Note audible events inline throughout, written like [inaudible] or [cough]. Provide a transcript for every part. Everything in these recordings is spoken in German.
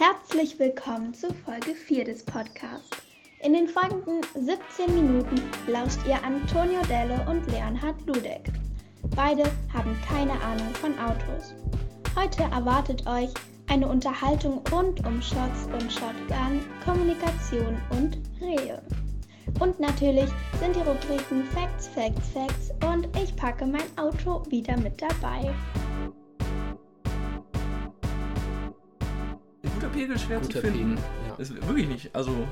Herzlich willkommen zu Folge 4 des Podcasts. In den folgenden 17 Minuten lauscht ihr Antonio Delle und Leonhard Ludek. Beide haben keine Ahnung von Autos. Heute erwartet euch eine Unterhaltung rund um Shots und Shotgun, Kommunikation und Rehe. Und natürlich sind die Rubriken Facts, Facts, Facts und ich packe mein Auto wieder mit dabei. Pegel schwer Guter zu finden. Pegel, ja. Ist wirklich nicht. Also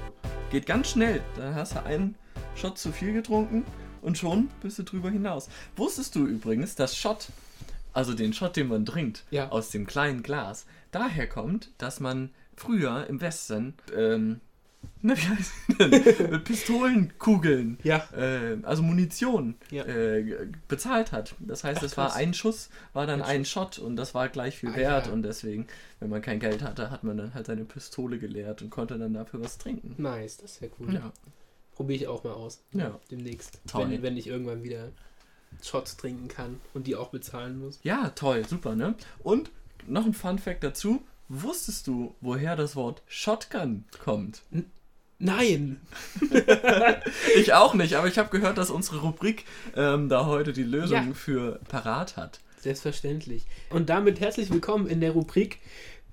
geht ganz schnell. Da hast du einen Shot zu viel getrunken und schon bist du drüber hinaus. Wusstest du übrigens, dass Shot, also den Shot, den man trinkt, Ja. aus dem kleinen Glas, daher kommt, dass man früher im Westen, ähm, na, wie heißt denn? [laughs] Mit Pistolenkugeln, Ja. äh, also Munition, Ja. äh, bezahlt hat. Das heißt, Ach, es war ein Schuss, war dann Ein ein Shot und das war gleich viel Ah, wert ja. und deswegen, wenn man kein Geld hatte, hat man dann halt seine Pistole geleert und konnte dann dafür was trinken. Nice, das ist ja cool. Ja, Probiere ich auch mal aus. Ja. Demnächst. Toll. Wenn, wenn ich irgendwann wieder Shots trinken kann und die auch bezahlen muss. ja toll, super, ne? Und noch ein Fun Fact dazu. Wusstest du, woher das Wort Shotgun kommt? Nein! [laughs] Ich auch nicht, aber ich habe gehört, dass unsere Rubrik ähm, da heute die Lösung Ja. für parat hat. Selbstverständlich. Und damit herzlich willkommen in der Rubrik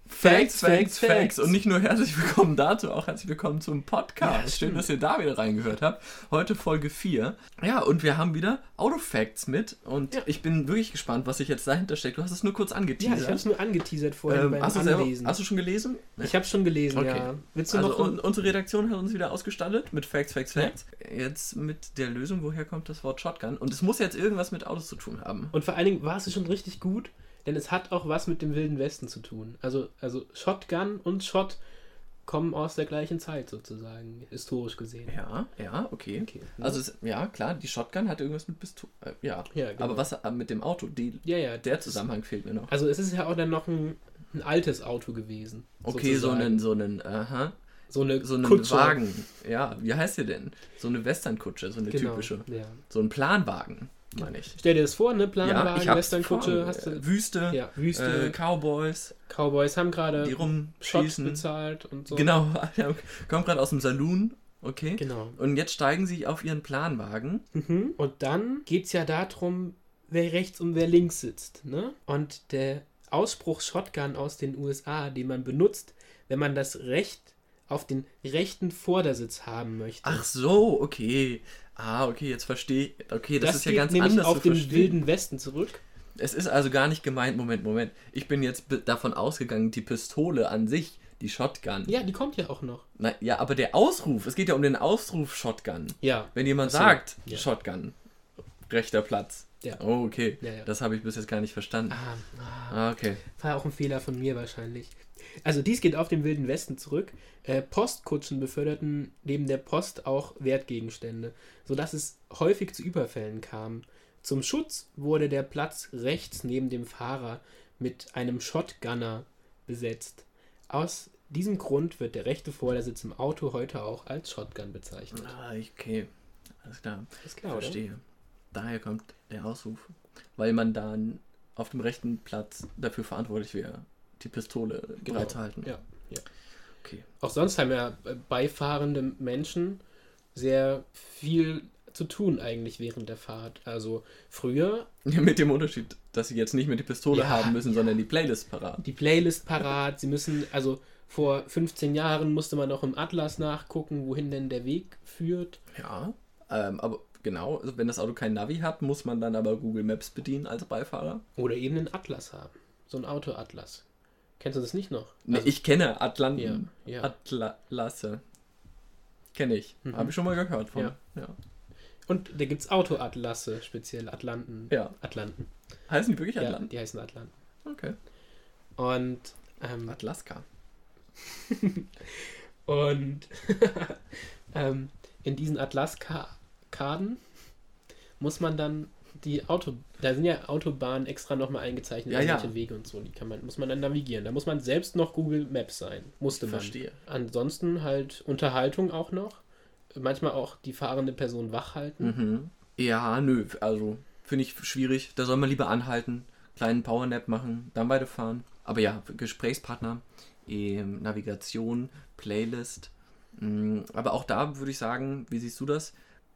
Facts, Facts, Facts. Und nicht nur herzlich willkommen dazu, auch herzlich willkommen zum Podcast. Ja, Schön, dass ihr da wieder reingehört habt. Heute Folge 4. Ja, und wir haben wieder Autofacts mit. Und Ja. ich bin wirklich gespannt, was sich jetzt dahinter steckt. Du hast es nur kurz Ja, angeteasert. ich habe es nur angeteasert vorhin ähm, beim hast, du selber, Anlesen. hast du schon gelesen? ich habe schon gelesen, Okay. ja. Willst du Also noch... un unsere Redaktion hat uns wieder ausgestattet mit Facts, Facts, Ja. Facts. Jetzt mit der Lösung, woher kommt das Wort Shotgun? Und es muss jetzt irgendwas mit Autos zu tun haben. Und vor allen Dingen war es schon richtig gut, denn es hat auch was mit dem Wilden Westen zu tun. Also, also Shotgun und Shot kommen aus der gleichen Zeit sozusagen, historisch gesehen. Ja, ja, okay. Okay. Also, es, ja, klar, die Shotgun hat irgendwas mit Pistole. Äh, ja. Ja, genau. Aber was äh, mit dem Auto? Die, ja, ja, der das ist- Zusammenhang fehlt mir noch. Also es ist ja auch dann noch ein, ein altes Auto gewesen. Okay, so sozusagen. einen, so einen, aha, so eine, so einen Kutsche. Wagen. Ja, wie heißt der denn? So eine Westernkutsche, so eine Genau, typische. Ja. So ein Planwagen, meine ich. Stell dir das vor, ne? Ja, Planwagen, hab's Westernkutsche, hast du. Wüste, Ja, Wüste, äh, Cowboys, Cowboys haben gerade die Shots bezahlt und so. Genau, [laughs] kommt gerade aus dem Saloon, okay. Genau. Und jetzt steigen sie auf ihren Planwagen. Mhm. Und dann geht es ja darum, wer rechts und wer links sitzt. Ne? Und der Ausspruch Shotgun aus den USA, den man benutzt, wenn man das Recht auf den rechten Vordersitz haben möchte. Ach so, okay. Ah, okay, jetzt verstehe ich. Okay, das, das ist ja ganz nämlich anders auf den verstehen. wilden Westen zurück. Es ist also gar nicht gemeint, Moment, Moment. Ich bin jetzt davon ausgegangen, die Pistole an sich, die Shotgun. Ja, die kommt ja auch noch. Na, ja, aber der Ausruf, es geht ja um den Ausruf Shotgun. Ja. Wenn jemand so, sagt, ja. Shotgun, rechter Platz. Ja. Oh, okay. Ja, ja. Das habe ich bis jetzt gar nicht verstanden. Ah, ah, Ah, okay. war auch ein Fehler von mir wahrscheinlich. Also dies geht auf den wilden Westen zurück. Äh, Postkutschen beförderten neben der Post auch Wertgegenstände, sodass es häufig zu Überfällen kam. Zum Schutz wurde der Platz rechts neben dem Fahrer mit einem Shotgunner besetzt. Aus diesem Grund wird der rechte Vordersitz im Auto heute auch als Shotgun bezeichnet. Ah, okay. Alles klar. Ist klar, oder? Daher kommt der Ausruf. Weil man dann auf dem rechten Platz dafür verantwortlich wäre, die Pistole Genau. bereitzuhalten. Ja, ja. Okay. Auch sonst haben ja beifahrende Menschen sehr viel zu tun eigentlich während der Fahrt. Also früher [laughs] Ja, mit dem Unterschied, dass sie jetzt nicht mehr die Pistole Ja, haben müssen, sondern die Playlist parat. die Playlist parat, sie müssen, also vor 15 Jahren musste man noch im Atlas nachgucken, wohin denn der Weg führt. Ja, ähm, aber genau, also wenn das Auto kein Navi hat, muss man dann aber Google Maps bedienen als Beifahrer. Oder eben einen Atlas haben. So ein Autoatlas. Kennst du das nicht noch? Nee, Also- ich kenne Atlanten. Ja, ja. Atlasse. Kenne ich. Mhm. Habe ich schon mal gehört von. Ja. Ja. Und da gibt es Autoatlasse, speziell Atlanten. Ja. Atlanten. Heißen die wirklich Ja, Atlanten? die heißen Atlanten. Okay. Und, ähm, Atlaska. [laughs] Und [laughs] ähm, in diesen Atlas-Karten muss man dann die Auto, da sind ja Autobahnen extra nochmal eingezeichnet, Ja, ja. Wege und so, die kann man, muss man dann navigieren. Da muss man selbst noch Google Maps sein, musste man. Verstehe. Ansonsten halt Unterhaltung auch noch, manchmal auch die fahrende Person wach halten. Mhm. Ja, nö, also finde ich schwierig. Da soll man lieber anhalten, kleinen Powernap machen, dann weiterfahren. Aber ja, Gesprächspartner ähm, Navigation, Playlist. Mm, Aber auch da würde ich sagen, wie siehst du das?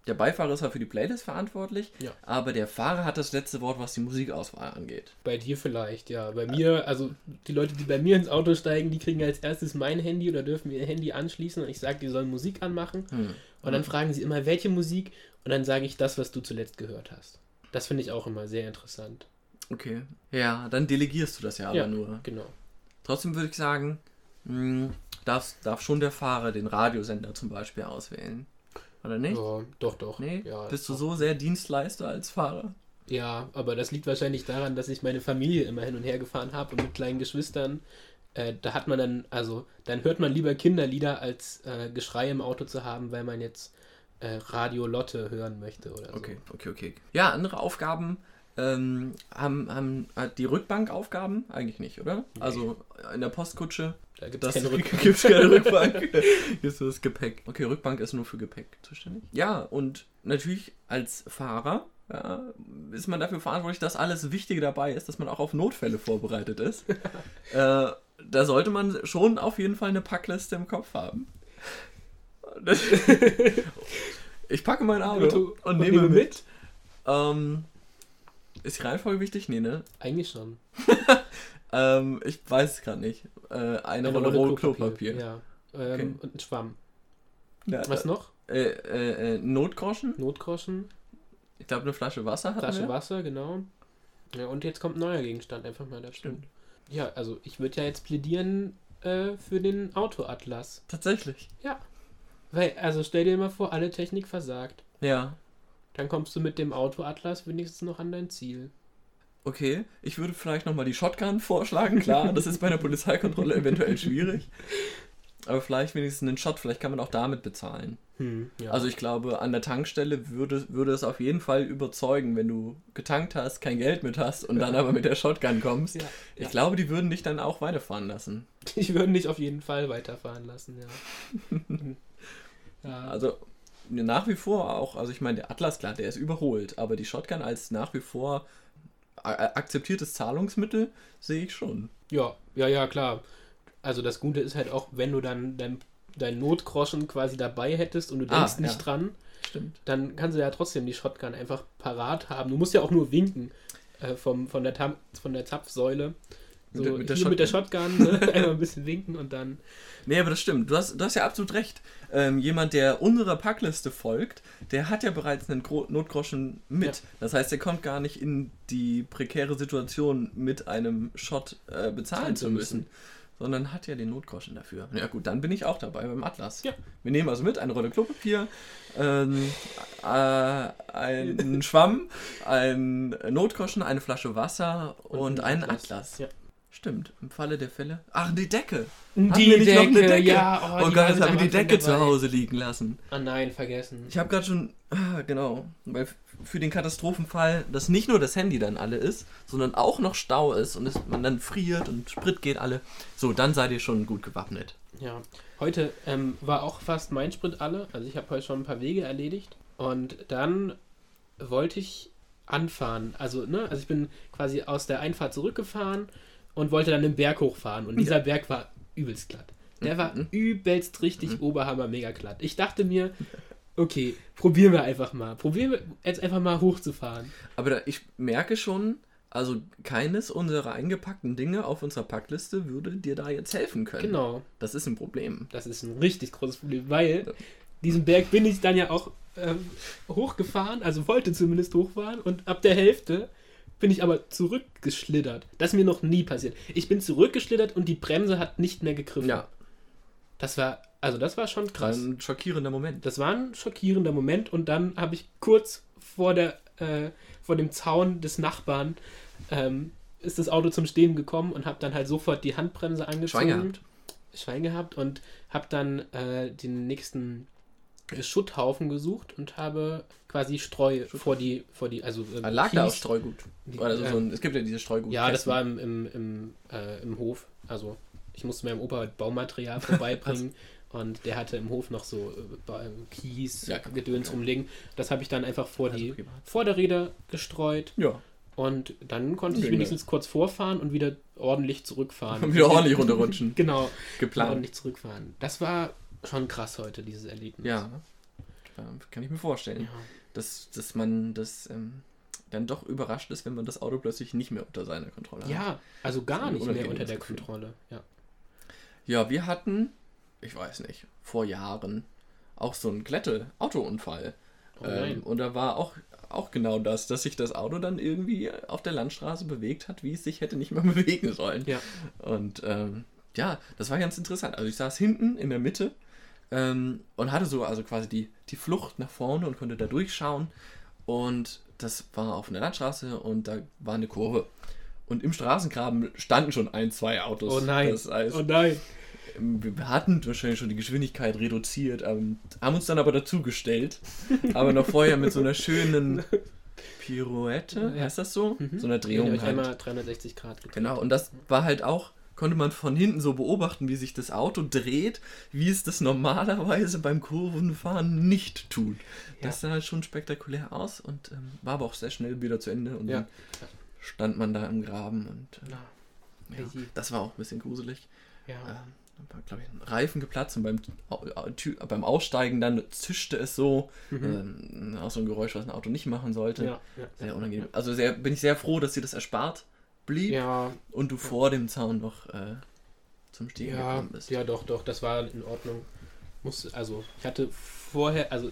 Der Beifahrer ist halt für die Playlist verantwortlich, Ja. aber der Fahrer hat das letzte Wort, was die Musikauswahl angeht. Bei dir vielleicht, ja. Bei mir, also die Leute, die bei mir ins Auto steigen, die kriegen als erstes mein Handy oder dürfen ihr Handy anschließen und ich sage, die sollen Musik anmachen. Hm. Und dann fragen sie immer, welche Musik? Und dann sage ich das, was du zuletzt gehört hast. Das finde ich auch immer sehr interessant. Okay. Ja, dann delegierst du das ja aber Ja. nur. Genau. Trotzdem würde ich sagen, mh, darf, darf schon der Fahrer den Radiosender zum Beispiel auswählen. Oder nicht? Ja, doch, doch. Nee? Ja, Bist du so sehr Dienstleister als Fahrer? Ja, aber das liegt wahrscheinlich daran, dass ich meine Familie immer hin und her gefahren habe und mit kleinen Geschwistern. Äh, da hat man dann, also, dann hört man lieber Kinderlieder, als äh, Geschrei im Auto zu haben, weil man jetzt äh, Radio Lotte hören möchte oder so. Okay, okay, okay. Ja, andere Aufgaben ähm, haben, haben hat die Rückbankaufgaben eigentlich nicht, oder? Also in der Postkutsche Da gibt das es keine Rückbank. gibt's keine [laughs] Rückbank. Hier ist nur das Gepäck. Okay, Rückbank ist nur für Gepäck zuständig. Ja, und natürlich als Fahrer ja, ist man dafür verantwortlich, dass alles Wichtige dabei ist, dass man auch auf Notfälle vorbereitet ist. [laughs] äh, da sollte man schon auf jeden Fall eine Packliste im Kopf haben. [laughs] Ich packe mein Auto und, nehme mit. Ähm, ist die Reihenfolge wichtig? Nee, ne? Eigentlich schon. Ähm, ich weiß es gerade nicht. Äh, eine, Rolle, Rolle Klopapier. Ja. Ähm, Okay. Und ein Schwamm. Ja, Was da- noch? Äh, äh, äh, Notgroschen. Notgroschen, Ich glaube, eine Flasche Wasser hatten Flasche wir. Wasser, genau. Ja, und jetzt kommt ein neuer Gegenstand einfach mal dazu. Stimmt. Ja, also ich würde ja jetzt plädieren äh, für den Autoatlas. Tatsächlich. Weil, also stell dir mal vor, alle Technik versagt. Ja. Dann kommst du mit dem Autoatlas wenigstens noch an dein Ziel. Okay, ich würde vielleicht nochmal die Shotgun vorschlagen. Klar, das ist bei einer Polizeikontrolle eventuell schwierig. Aber vielleicht wenigstens einen Shot, vielleicht kann man auch damit bezahlen. Hm, ja. Also ich glaube, an der Tankstelle würde, würde es auf jeden Fall überzeugen, wenn du getankt hast, kein Geld mit hast und dann aber mit der Shotgun kommst. ja, Ich ja. glaube, die würden dich dann auch weiterfahren lassen. Ich würde dich auf jeden Fall weiterfahren lassen, [laughs] ja. Also nach wie vor auch, also ich meine, der Atlas, klar, der ist überholt, aber die Shotgun als nach wie vor akzeptiertes Zahlungsmittel sehe ich schon. ja, ja, ja, klar. Also das Gute ist halt auch, wenn du dann dein, dein Notgroschen quasi dabei hättest und du Ah, denkst nicht ja. dran, Stimmt. dann kannst du ja trotzdem die Shotgun einfach parat haben. Du musst ja auch nur winken äh, vom, von, der Tam von der Zapfsäule. So, Mit der- mit der hier mit der Shotgun, ne? [laughs] einmal ein bisschen winken und dann. Nee, aber das stimmt. Du hast, du hast ja absolut recht. Ähm, jemand, der unserer Packliste folgt, der hat ja bereits einen Gro Notgroschen mit. Ja. Das heißt, er kommt gar nicht in die prekäre Situation, mit einem Shot äh, bezahlen Zahlen zu zu müssen. Sondern hat ja den Notgroschen dafür. Ja gut, dann bin ich auch dabei beim Atlas. Ja. Wir nehmen also mit eine Rolle Klopapier, ähm, äh, einen [laughs] Schwamm, einen Notgroschen, eine Flasche Wasser und, einen Atlas. Ja. Stimmt, im Falle der Fälle. Ach, die Decke. Die Hatten wir nicht noch eine Decke? ja. Oh, die Gott, jetzt haben wir die Decke zu. Hause liegen lassen. Ah nein, vergessen. Ich habe gerade schon, ah, genau, weil für den Katastrophenfall, dass nicht nur das Handy dann alle ist, sondern auch noch Stau ist und es, man dann friert und Sprit geht alle. So, dann seid ihr schon gut gewappnet. Ja, heute ähm, war auch fast mein Sprit alle. Also ich habe heute schon ein paar Wege erledigt. Und dann wollte ich anfahren. Also, ne, also ich bin quasi aus der Einfahrt zurückgefahren und wollte dann den Berg hochfahren. Und dieser Berg war übelst glatt. Der war Mhm. übelst richtig Oberhammer mega glatt. Ich dachte mir, okay, probieren wir einfach mal. Probieren wir jetzt einfach mal hochzufahren. Aber da, ich merke schon, also keines unserer eingepackten Dinge auf unserer Packliste würde dir da jetzt helfen können. Genau. Das ist ein Problem. Das ist ein richtig großes Problem, weil diesen Berg bin ich dann ja auch ähm, hochgefahren, also wollte zumindest hochfahren und ab der Hälfte bin ich aber zurückgeschlittert. Das ist mir noch nie passiert. Ich bin zurückgeschlittert und die Bremse hat nicht mehr gegriffen. Ja, Das war, also das war schon krass. ein schockierender Moment. Das war ein schockierender Moment und dann habe ich kurz vor der, äh, vor dem Zaun des Nachbarn ähm, ist das Auto zum Stehen gekommen und habe dann halt sofort die Handbremse angezogen. Schwein gehabt. Schwein gehabt und habe dann äh, den nächsten Schutthaufen gesucht und habe quasi Streu vor die, vor die, also ähm, Ah, Lag da auch. Streugut? Die- Oder so, ein, es gibt ja diese Streugut. Ja, das war im, im, im, äh, im Hof. Also ich musste meinem Opa Baumaterial [laughs] vorbeibringen und der hatte im Hof noch so äh, äh, Kies, Ja, Gedöns rumliegen. Das habe ich dann einfach vor Also die privat. Vorderräder gestreut Ja. Und dann konnte ich wenigstens kurz vorfahren und wieder ordentlich zurückfahren. Und [laughs] wieder ordentlich runterrutschen. [laughs] Genau, Geplant. ordentlich zurückfahren. Das war schon krass heute, dieses Erlebnis. Ja. Ja, Kann ich mir vorstellen. Ja. Dass, dass man das ähm, dann doch überrascht ist, wenn man das Auto plötzlich nicht mehr unter seiner Kontrolle hat. Ja, also gar nicht mehr unter der Gefühl. Kontrolle. Ja. Ja, wir hatten, ich weiß nicht, vor Jahren auch so einen Glätte-Autounfall. Oh ähm, und da war auch, auch genau das, dass sich das Auto dann irgendwie auf der Landstraße bewegt hat, wie es sich hätte nicht mehr [laughs] bewegen sollen. Ja. Und ähm, ja, das war ganz interessant. Also ich saß hinten in der Mitte ähm, und hatte so also quasi die, die Flucht nach vorne und konnte da durchschauen. Und das war auf einer Landstraße und da war eine Kurve. Und im Straßengraben standen schon ein, zwei Autos. Oh nein. Das heißt, Oh nein. wir hatten wahrscheinlich schon die Geschwindigkeit reduziert, ähm, haben uns dann aber dazugestellt. [laughs] aber noch vorher mit so einer schönen Pirouette, Ja. heißt das so? Mhm. So einer Drehung euch halt. einmal 360 Grad gedreht. Genau, und das war halt auch, konnte man von hinten so beobachten, wie sich das Auto dreht, wie es das normalerweise beim Kurvenfahren nicht tut. Das sah halt schon spektakulär aus und ähm, war aber auch sehr schnell wieder zu Ende und Ja. dann stand man da im Graben und äh, ja, das war auch ein bisschen gruselig. ja. Ähm, da war, glaube ich, ein Reifen geplatzt und beim, beim Aussteigen dann zischte es so. Ähm, auch so ein Geräusch, was ein Auto nicht machen sollte. Mhm. ja, ja. Sehr unangenehm. Also sehr, bin ich sehr froh, dass dir das erspart blieb Ja, und du vor dem Zaun noch äh, zum Stehen ja, gekommen bist. ja, doch, doch, das war in Ordnung. Muss, also, ich hatte vorher, also,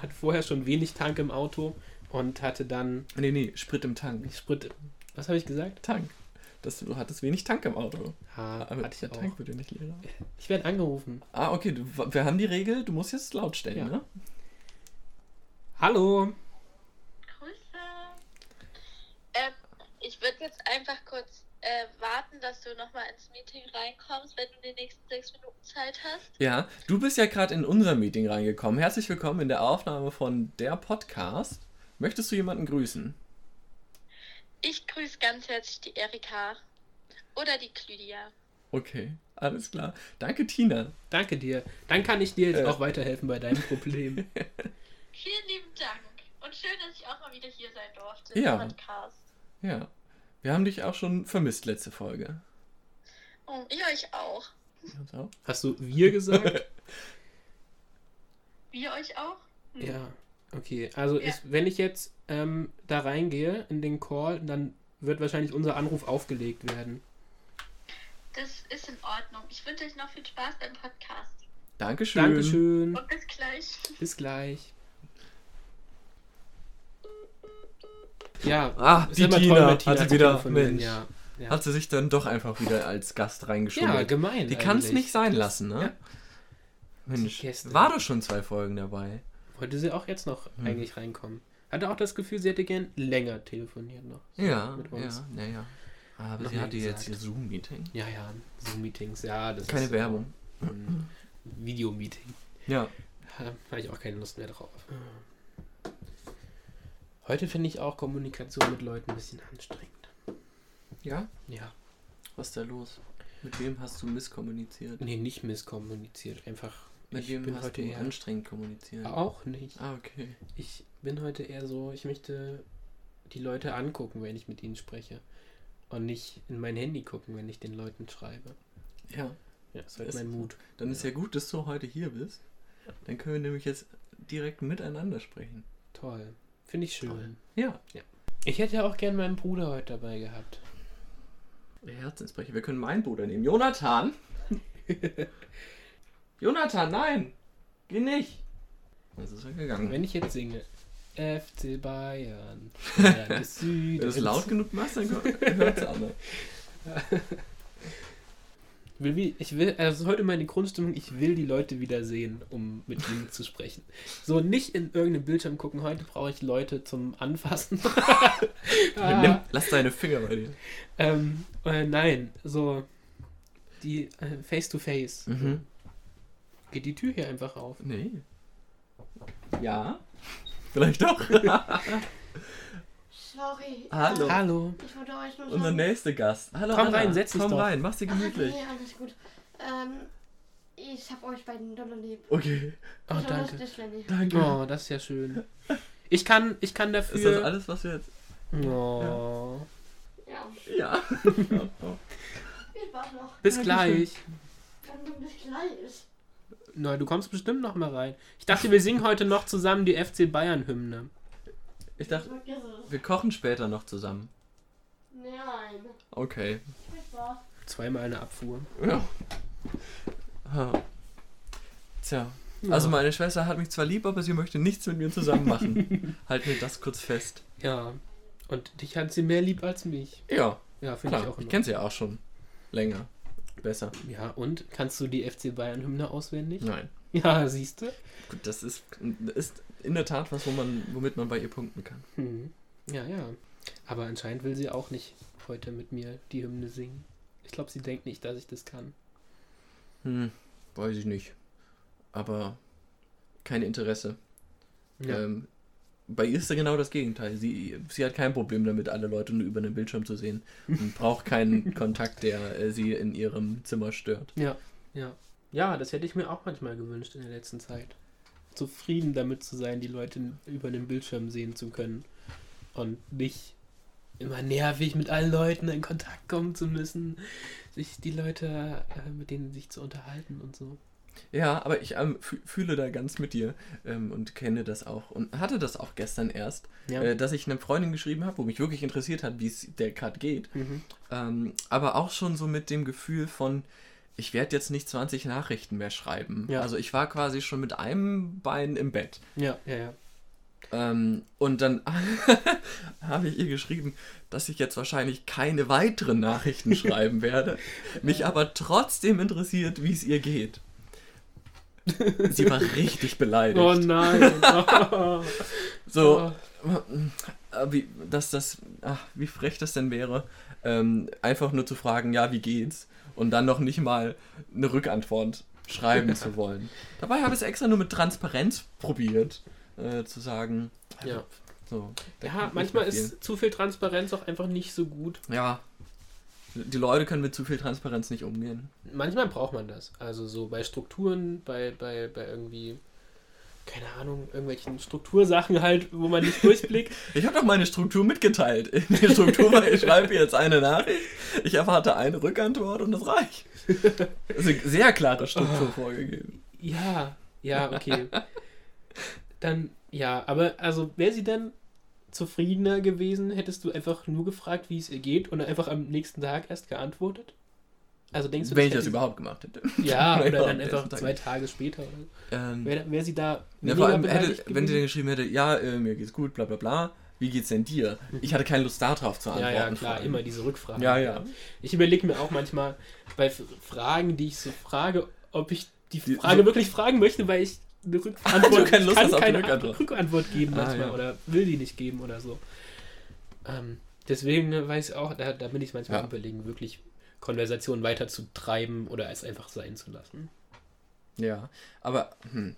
hatte vorher schon wenig Tank im Auto und hatte dann Nee, nee, Sprit im Tank. Sprit. Was habe ich gesagt? Tank. Das, du hattest wenig Tank im Auto. Ha, Aber hatte ich auch. Tank wird ja nicht leer. Ich werde angerufen. Ah, okay, du, wir haben die Regel, du musst jetzt laut stellen, Ja. ne? Hallo. Grüße. Ähm, ich würde jetzt einfach kurz äh, warten, dass du nochmal ins Meeting reinkommst, wenn du die nächsten sechs Minuten Zeit hast. Ja, du bist ja gerade in unser Meeting reingekommen. Herzlich willkommen in der Aufnahme von der Podcast. Möchtest du jemanden grüßen? Ich grüße ganz herzlich die Erika. Oder die Clydia. Okay, alles klar. Danke, Tina. Danke dir. Dann kann ich dir jetzt Äh. auch weiterhelfen bei deinem Problem. [laughs] Vielen lieben Dank. Und schön, dass ich auch mal wieder hier sein durfte Ja. im Podcast. Ja, wir haben dich auch schon vermisst letzte Folge. Oh, ich euch auch. Hast du wir gesagt? [laughs] Wir euch auch? Hm. ja. Okay, also Ja. ist, wenn ich jetzt ähm, da reingehe in den Call, dann wird wahrscheinlich unser Anruf aufgelegt werden. Das ist in Ordnung. Ich wünsche euch noch viel Spaß beim Podcast. Dankeschön. Dankeschön. Und bis gleich. Bis gleich. Ja, Ah, die Tina, toll, hat sie wieder- Mensch. Ja, ja. Hat sie sich dann doch einfach wieder als Gast reingeschummelt. ja gemein. Die kann es nicht sein lassen, ne? Ja. Mensch, war doch schon zwei Folgen dabei. Wollte sie auch jetzt noch Hm. eigentlich reinkommen. Hatte auch das Gefühl, sie hätte gern länger telefoniert noch. so Ja, Mit uns. ja, naja. Aber Noch sie hatte jetzt ihr Zoom-Meeting. Ja, ja, Zoom-Meetings, ja, das Keine ist Werbung. Videomeeting. Ja. Da habe ich auch keine Lust mehr drauf. Heute finde ich auch Kommunikation mit Leuten ein bisschen anstrengend. Ja? Ja, Was ist da los? Mit wem hast du misskommuniziert? nee, nicht misskommuniziert, einfach. Mit ich wem bin hast heute du eher anstrengend kommuniziert? auch nicht. Ah, okay. Ich bin heute eher so, ich möchte die Leute angucken, wenn ich mit ihnen spreche. Und nicht in mein Handy gucken, wenn ich den Leuten schreibe. Ja. Ja, das ist halt Ist mein. Mut. Dann ist ja gut, dass du heute hier bist. Dann können wir nämlich jetzt direkt miteinander sprechen. Toll. Finde ich schön. Toll. Ja. Ich hätte ja auch gern meinen Bruder heute dabei gehabt. Herzensbrecher. Wir können meinen Bruder nehmen. Jonathan! [laughs] Jonathan, nein! Geh nicht! Das ist er gegangen. Wenn ich jetzt singe, FC Bayern, [laughs] des Wenn du es laut genug machst, dann [laughs] hört es alle. Will, wie- ich will, also das ist heute meine Grundstimmung, ich will die Leute wieder sehen, um mit ihnen zu sprechen. So nicht in irgendeinem Bildschirm gucken, heute brauche ich Leute zum Anfassen. [laughs] Ah. Nimm, lass deine Finger bei dir. ähm, äh, nein, so die äh, face to face. Mhm. Geht die Tür hier einfach auf. Nee. Ja? Vielleicht doch. [laughs] Sorry. Hallo. Hallo. Ich wollte euch nur Unser sagen. nächster Gast. Hallo Komm Anna. rein, setz dich Komm doch. rein, mach's dir Ach, gemütlich. nee, alles gut. Ähm, ich hab euch beiden dolle lieb. Okay, Oh, Besonders danke. dich, Lenny. danke. Oh, das ist ja schön. Ich kann, ich kann Ist das dafür. alles, was wir jetzt... Oh. Ja, Ja. viel Spaß noch. Bis gleich. Wenn du nicht gleich. Na, du kommst bestimmt noch mal rein. Ich dachte, wir singen heute noch zusammen die FC Bayern Hymne. Ich dachte, wir kochen später noch zusammen. Nein. Okay. Zweimal eine Abfuhr. Ja. Ha. Tja. Also meine Schwester hat mich zwar lieb, aber sie möchte nichts mit mir zusammen machen. [laughs] halt mir das kurz fest. Ja. Und dich hat sie mehr lieb als mich. Ja, Ja, finde ich auch. Ich in kenne sie ja auch schon länger. Besser. Ja, und kannst du die FC Bayern Hymne auswendig? Nein. [laughs] Ja, siehst du? Gut, das ist, ist in der Tat was, wo man, womit man bei ihr punkten kann. Hm. Ja, ja. Aber anscheinend will sie auch nicht heute mit mir die Hymne singen. Ich glaube, sie denkt nicht, dass ich das kann. Hm, weiß ich nicht. Aber kein Interesse. Ja. Ähm, bei ihr ist ja genau das Gegenteil. Sie, sie hat kein Problem damit, alle Leute nur über den Bildschirm zu sehen und braucht keinen [laughs] Kontakt, der äh, sie in ihrem Zimmer stört. Ja, ja. Ja, das hätte ich mir auch manchmal gewünscht in der letzten Zeit. Zufrieden damit zu sein, die Leute über den Bildschirm sehen zu können. Und nicht immer nervig mit allen Leuten in Kontakt kommen zu müssen. Sich die Leute, äh, mit denen sich zu unterhalten und so. Ja, aber ich ähm, fü- fühle da ganz mit dir ähm, und kenne das auch und hatte das auch gestern erst, Ja. äh, dass ich eine Freundin geschrieben habe, wo mich wirklich interessiert hat, wie es der gerade geht. Mhm. Ähm, aber auch schon so mit dem Gefühl von, ich werde jetzt nicht 20 Nachrichten mehr schreiben. Ja. Also ich war quasi schon mit einem Bein im Bett. Ja, ja, ja. Ähm, und dann [laughs] habe ich ihr geschrieben, dass ich jetzt wahrscheinlich keine weiteren Nachrichten [laughs] schreiben werde, mich aber trotzdem interessiert, wie es ihr geht. Sie war richtig [laughs] beleidigt. Oh nein. Oh. So, äh, wie, dass das, ach, wie frech das denn wäre, ähm, einfach nur zu fragen, ja, wie geht's? Und dann noch nicht mal eine Rückantwort schreiben zu wollen. Dabei habe ich es extra nur mit Transparenz probiert, äh, zu sagen. Ja. So, Ja, manchmal ist zu viel Transparenz auch einfach nicht so gut. Ja. Die Leute können mit zu viel Transparenz nicht umgehen. Manchmal braucht man das. Also so bei Strukturen, bei, bei, bei irgendwie, keine Ahnung, irgendwelchen Struktursachen halt, wo man nicht durchblickt. [laughs] Ich habe doch meine Struktur mitgeteilt. In der Struktur war, ich schreibe jetzt eine Nachricht, ich erwarte eine Rückantwort und das reicht. Also sehr klare Struktur vorgegeben. Ja, ja, okay. Dann, ja, aber also wäre sie dann zufriedener gewesen, hättest du einfach nur gefragt, wie es ihr geht und einfach am nächsten Tag erst geantwortet? Also denkst du, Wenn ich das überhaupt gemacht hätte. [laughs] Ja, [laughs] oder Ja, dann einfach zwei Tage später oder. Ähm, Wäre wär sie da ja, vor allem, hätte, wenn sie dann geschrieben hätte, ja, äh, mir geht's gut, bla bla bla, wie geht's denn dir? Ich hatte keine Lust darauf zu Ja, antworten. ja, vor klar, immer diese Rückfragen. Ja, ja. Ich überlege mir auch manchmal bei Fragen, die ich so frage, ob ich die Die- Frage so- wirklich fragen möchte, weil ich eine [laughs] Rückantwort, keine Lust kann keine Rückantwort. Rückantwort geben Ah, manchmal ja. oder will die nicht geben oder so. Ähm, deswegen weiß ich auch, da, da bin ich manchmal Ja. überlegen, wirklich Konversationen weiter zu treiben oder es einfach sein zu lassen. Ja, aber, hm,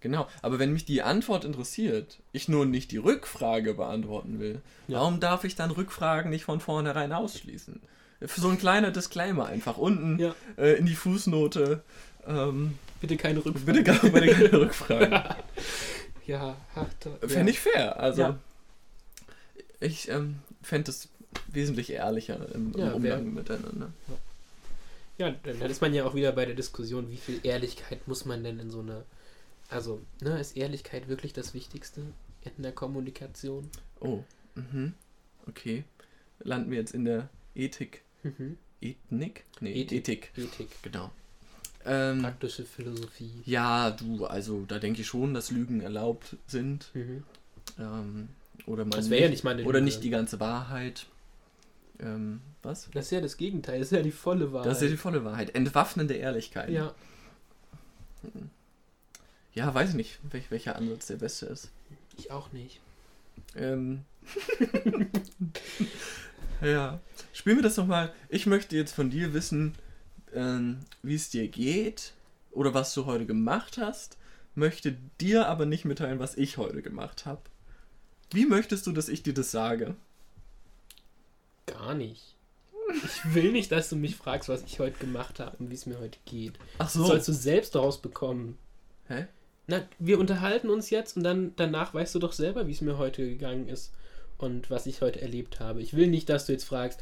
genau. Aber wenn mich die Antwort interessiert, ich nur nicht die Rückfrage beantworten will, Ja. warum darf ich dann Rückfragen nicht von vornherein ausschließen? Für so ein kleiner Disclaimer einfach unten Ja. äh, in die Fußnote. Ähm, Bitte keine Rückfragen. bitte, gar- bitte keine Rückfragen. [laughs] Ja, ach, da, Fände ich fair. Also, Ja. ich ähm, fände es wesentlich ehrlicher im, im Ja, Umgang wär- miteinander. Ja, dann dann ist man ja auch wieder bei der Diskussion, wie viel Ehrlichkeit muss man denn in so eine. Also, ne, ist Ehrlichkeit wirklich das Wichtigste in der Kommunikation? Oh, mhm. Okay. Landen wir jetzt in der Ethik. Mhm. Ethnik? Nee, Ethik. Ethik. Ethik. Genau. Ähm, Praktische Philosophie. ja, du, also da denke ich schon, dass Lügen erlaubt sind. Mhm. Ähm, oder man Das wäre ja nicht meine Oder Lüge. nicht die ganze Wahrheit. Ähm, was? Das ist ja das Gegenteil, das ist ja die volle Wahrheit. Das ist ja die volle Wahrheit. Entwaffnende Ehrlichkeit. ja, Ja, weiß ich nicht, welch, welcher Ansatz der beste ist. ich auch nicht. Ähm. [laughs] ja. Spielen wir das nochmal. Ich möchte jetzt von dir wissen, ähm, wie es dir geht oder was du heute gemacht hast. Möchte dir aber nicht mitteilen, was ich heute gemacht habe. Wie möchtest du, dass ich dir das sage? Gar nicht. Ich will nicht, dass du mich fragst, was ich heute gemacht habe und wie es mir heute geht. Ach Das so. sollst du selbst rausbekommen. Hä? Na, wir unterhalten uns jetzt und dann danach weißt du doch selber, wie es mir heute gegangen ist. und was ich heute erlebt habe. Ich will nicht, dass du jetzt fragst,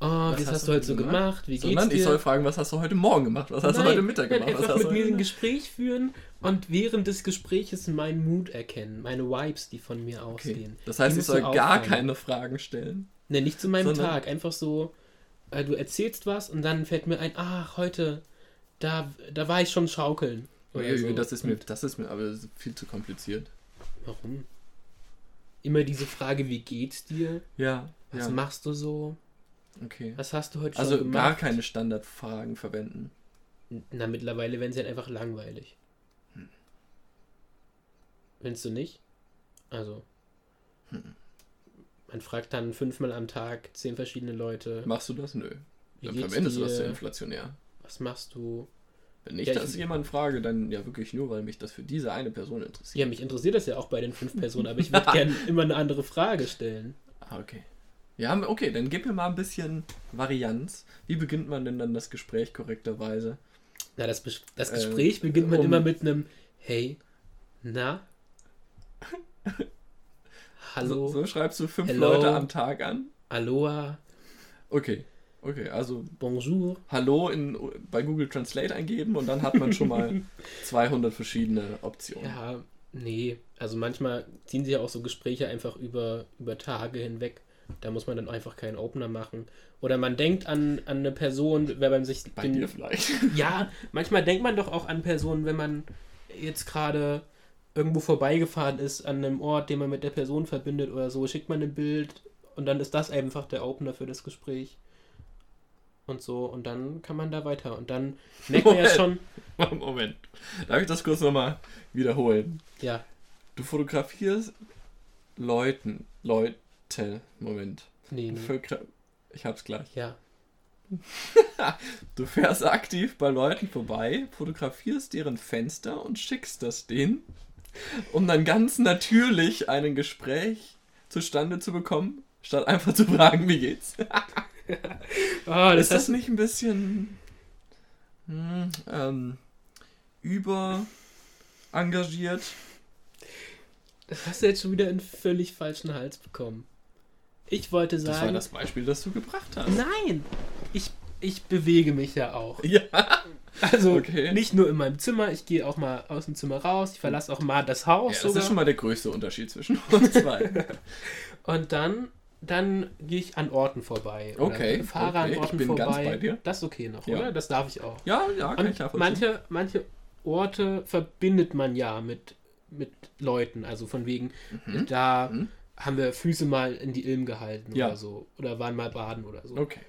oh, was, hast hast, du du heute so gemacht? gemacht? Wie geht's Sondern dir? ich soll fragen, was hast du heute Morgen gemacht? Was hast du Nein, heute Mittag nein, gemacht? Was Einfach mit du mir ein Gespräch führen und während des Gesprächs meinen Mut erkennen, meine Vibes, die von mir Okay. ausgehen. Das heißt, Die ich du soll gar keine Fragen stellen. Ne, nicht zu meinem Sondern- Tag, einfach so, äh, du erzählst was und dann fällt mir ein, ach, heute, da, da war ich schon schaukeln. Uiuiui, so. das ist mir, das ist mir aber viel zu kompliziert. Warum? Immer diese Frage, wie geht's dir? Ja, Was ja. machst du so? Okay. Was hast du heute Also schon gar gemacht? keine Standardfragen verwenden. Na, mittlerweile werden sie halt einfach langweilig. Hm. Findest du nicht? Also. Hm. Man fragt dann fünfmal am Tag zehn verschiedene Leute. Machst du das? Nö. Wie Dann verwendest du das dir? inflationär. Was machst du? Wenn ich Ja, das ich- jemanden frage, dann ja wirklich nur, weil mich das für diese eine Person interessiert. Ja, mich interessiert das ja auch bei den fünf Personen, aber ich würde [laughs] gerne immer eine andere Frage stellen. Ah, okay. Ja, okay, dann gib mir mal ein bisschen Varianz. Wie beginnt man denn dann das Gespräch korrekterweise? Na, das, Bes- das Äh, Gespräch beginnt man um- immer mit einem Hey, na? So, Hallo? so schreibst du fünf Hello. Leute am Tag an? Aloha? Okay. Okay, also Bonjour? Hallo in, bei Google Translate eingeben und dann hat man schon mal [laughs] 200 verschiedene Optionen. Ja, nee. Also manchmal ziehen sich ja auch so Gespräche einfach über, über Tage hinweg. Da muss man dann einfach keinen Opener machen. Oder man denkt an, an eine Person, wenn man sich. Bei den- dir vielleicht. Ja, manchmal denkt man doch auch an Personen, wenn man jetzt gerade irgendwo vorbeigefahren ist an einem Ort, den man mit der Person verbindet oder so, schickt man ein Bild und dann ist das einfach der Opener für das Gespräch. Und so, und dann kann man da weiter. Und dann merkt man ja Moment. schon, [laughs] Moment. Darf ich das kurz nochmal wiederholen? ja, Du fotografierst Leuten, Leute, Moment. nee, nee. Ich hab's gleich. Ja, [laughs] Du fährst aktiv bei Leuten vorbei, fotografierst deren Fenster und schickst das denen, um dann ganz natürlich ein Gespräch zustande zu bekommen, statt einfach zu fragen, wie geht's. [laughs] Ah, das ist das nicht ein bisschen hm, ähm, über engagiert? Das hast du jetzt schon wieder in völlig falschen Hals bekommen. Ich wollte Das war sagen. das Beispiel, das du gebracht hast. Nein! Ich, ich bewege mich ja auch. Ja, Also Okay. nicht nur in meinem Zimmer, ich gehe auch mal aus dem Zimmer raus, ich verlasse auch mal das Haus ja das sogar. ist schon mal der größte Unterschied zwischen uns zwei. [laughs] Und dann, dann gehe ich an Orten vorbei. oder Okay, Fahre okay, an ich Orten bin vorbei. ganz bei dir. Das ist okay noch, Ja. oder? Das darf ich auch. Ja, ja, kann ich Und nachvollziehen. manche, manche Orte verbindet man ja mit, mit Leuten. Also von wegen, Mhm. da Mhm. haben wir Füße mal in die Ilm gehalten Ja. oder so. Oder waren mal baden oder so. Okay.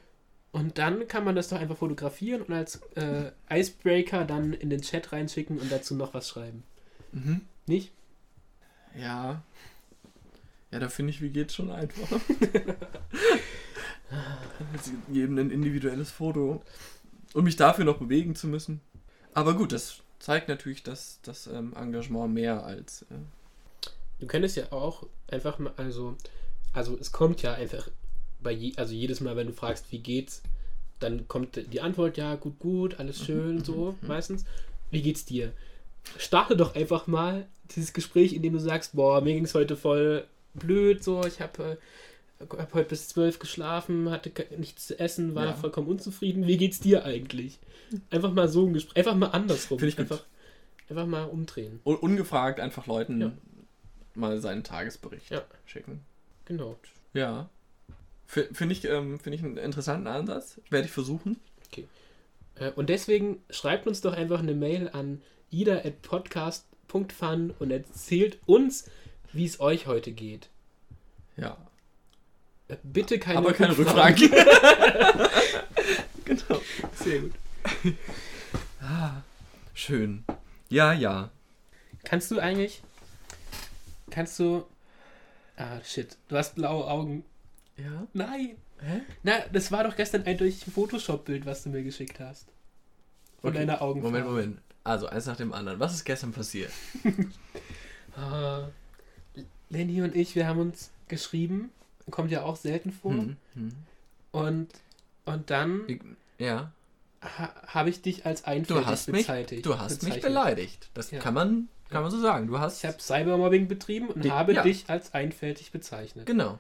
Und dann kann man das doch einfach fotografieren und als äh, Icebreaker dann in den Chat reinschicken und dazu noch was schreiben. Mhm. Nicht? Ja. Ja, da finde ich, wie geht's schon einfach. [laughs] Jedem ein individuelles Foto. Und mich dafür noch bewegen zu müssen. Aber gut, das zeigt natürlich das, das ähm, Engagement mehr als. Äh, Du könntest ja auch einfach mal, also, also es kommt ja einfach bei je, also jedes Mal, wenn du fragst, wie geht's, dann kommt die Antwort, ja, gut, gut, alles schön, so, meistens. Wie geht's dir? Starte doch einfach mal dieses Gespräch, in dem du sagst, boah, mir ging's heute voll blöd, so, ich habe hab heute bis zwölf geschlafen, hatte nichts zu essen, war Ja. vollkommen unzufrieden. Wie geht's dir eigentlich? Einfach mal so ein Gespräch, einfach mal andersrum. Finde ich gut. einfach, einfach mal umdrehen. un ungefragt einfach Leuten Ja. mal seinen Tagesbericht Ja. schicken. Genau. Ja. Finde ich, ähm, find ich einen interessanten Ansatz. Werde ich versuchen. Äh, Und deswegen schreibt uns doch einfach eine Mail an ida.podcast.fun und erzählt uns, wie es euch heute geht. Ja. Äh, Bitte keine Aber keine Rückfragen. Rückfragen. [laughs] genau. Sehr gut. Ah, schön. Ja, ja. Kannst du eigentlich. Kannst du. Ah, shit. Du hast blaue Augen. Ja? Nein! Hä? Na, das war doch gestern ein durch Photoshop-Bild, was du mir geschickt hast. Von Okay. deiner Augenfarbe. Moment, Moment. Also, eins nach dem anderen. Was ist gestern passiert? [laughs] Ah, Lenny und ich, wir haben uns geschrieben. Kommt ja auch selten vor. Hm, hm. Und, und dann Ich- Ja. ha, habe ich dich als einfältig Du hast mich, bezeichnet. du hast mich beleidigt. Das Ja. kann man, kann man so sagen. Du hast. Ich habe Cybermobbing betrieben und Die- habe ja. dich als einfältig bezeichnet. Genau.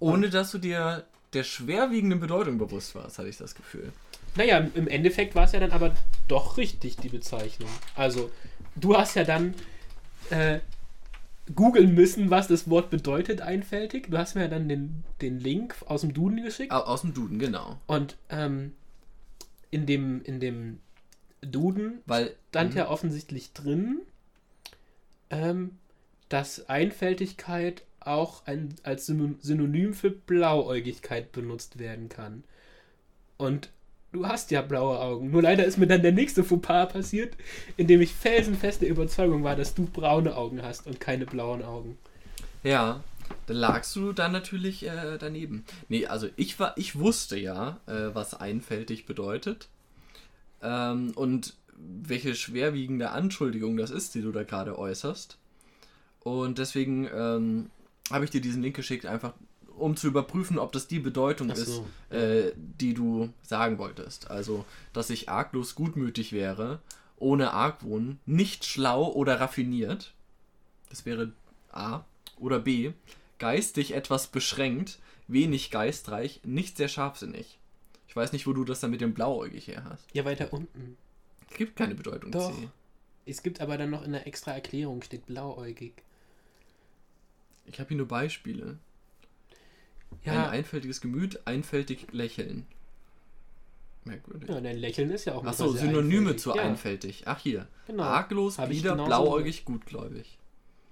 Ohne dass du dir der schwerwiegenden Bedeutung bewusst warst, hatte ich das Gefühl. Naja, im Endeffekt war es ja dann aber doch richtig, die Bezeichnung. Also, du hast ja dann äh, googeln müssen, was das Wort bedeutet, einfältig. Du hast mir ja dann den, den Link aus dem Duden geschickt. Au- Aus dem Duden, genau. Und ähm, in, dem, in dem Duden Weil. stand Mhm. ja offensichtlich drin, ähm, dass Einfältigkeit auch ein, als Syno- Synonym für Blauäugigkeit benutzt werden kann. Und du hast ja blaue Augen. Nur leider ist mir dann der nächste Fauxpas passiert, in dem ich felsenfeste Überzeugung war, dass du braune Augen hast und keine blauen Augen. Ja, da lagst du dann natürlich äh, daneben. Nee, also ich war, ich wusste ja, äh, was einfältig bedeutet. Ähm, und welche schwerwiegende Anschuldigung das ist, die du da gerade äußerst. Und deswegen ähm, habe ich dir diesen Link geschickt, einfach um zu überprüfen, ob das die Bedeutung so. ist, äh, die du sagen wolltest. Also, dass ich arglos gutmütig wäre, ohne Argwohn, nicht schlau oder raffiniert. Das wäre A. Oder B. Geistig etwas beschränkt, wenig geistreich, nicht sehr scharfsinnig. Ich weiß nicht, wo du das dann mit dem Blauäugig her hast. Ja, weiter unten. Es gibt keine Bedeutung Doch. C. Es gibt aber dann noch in der extra Erklärung steht blauäugig. Ich habe hier nur Beispiele. Ein Ja, einfältiges Gemüt, einfältig lächeln. Merkwürdig. ja dein Lächeln ist ja auch Achso, Synonyme einfältig. zu ja, einfältig. Ach hier. Genau. Arglos, bieder, genauso blauäugig, gutgläubig.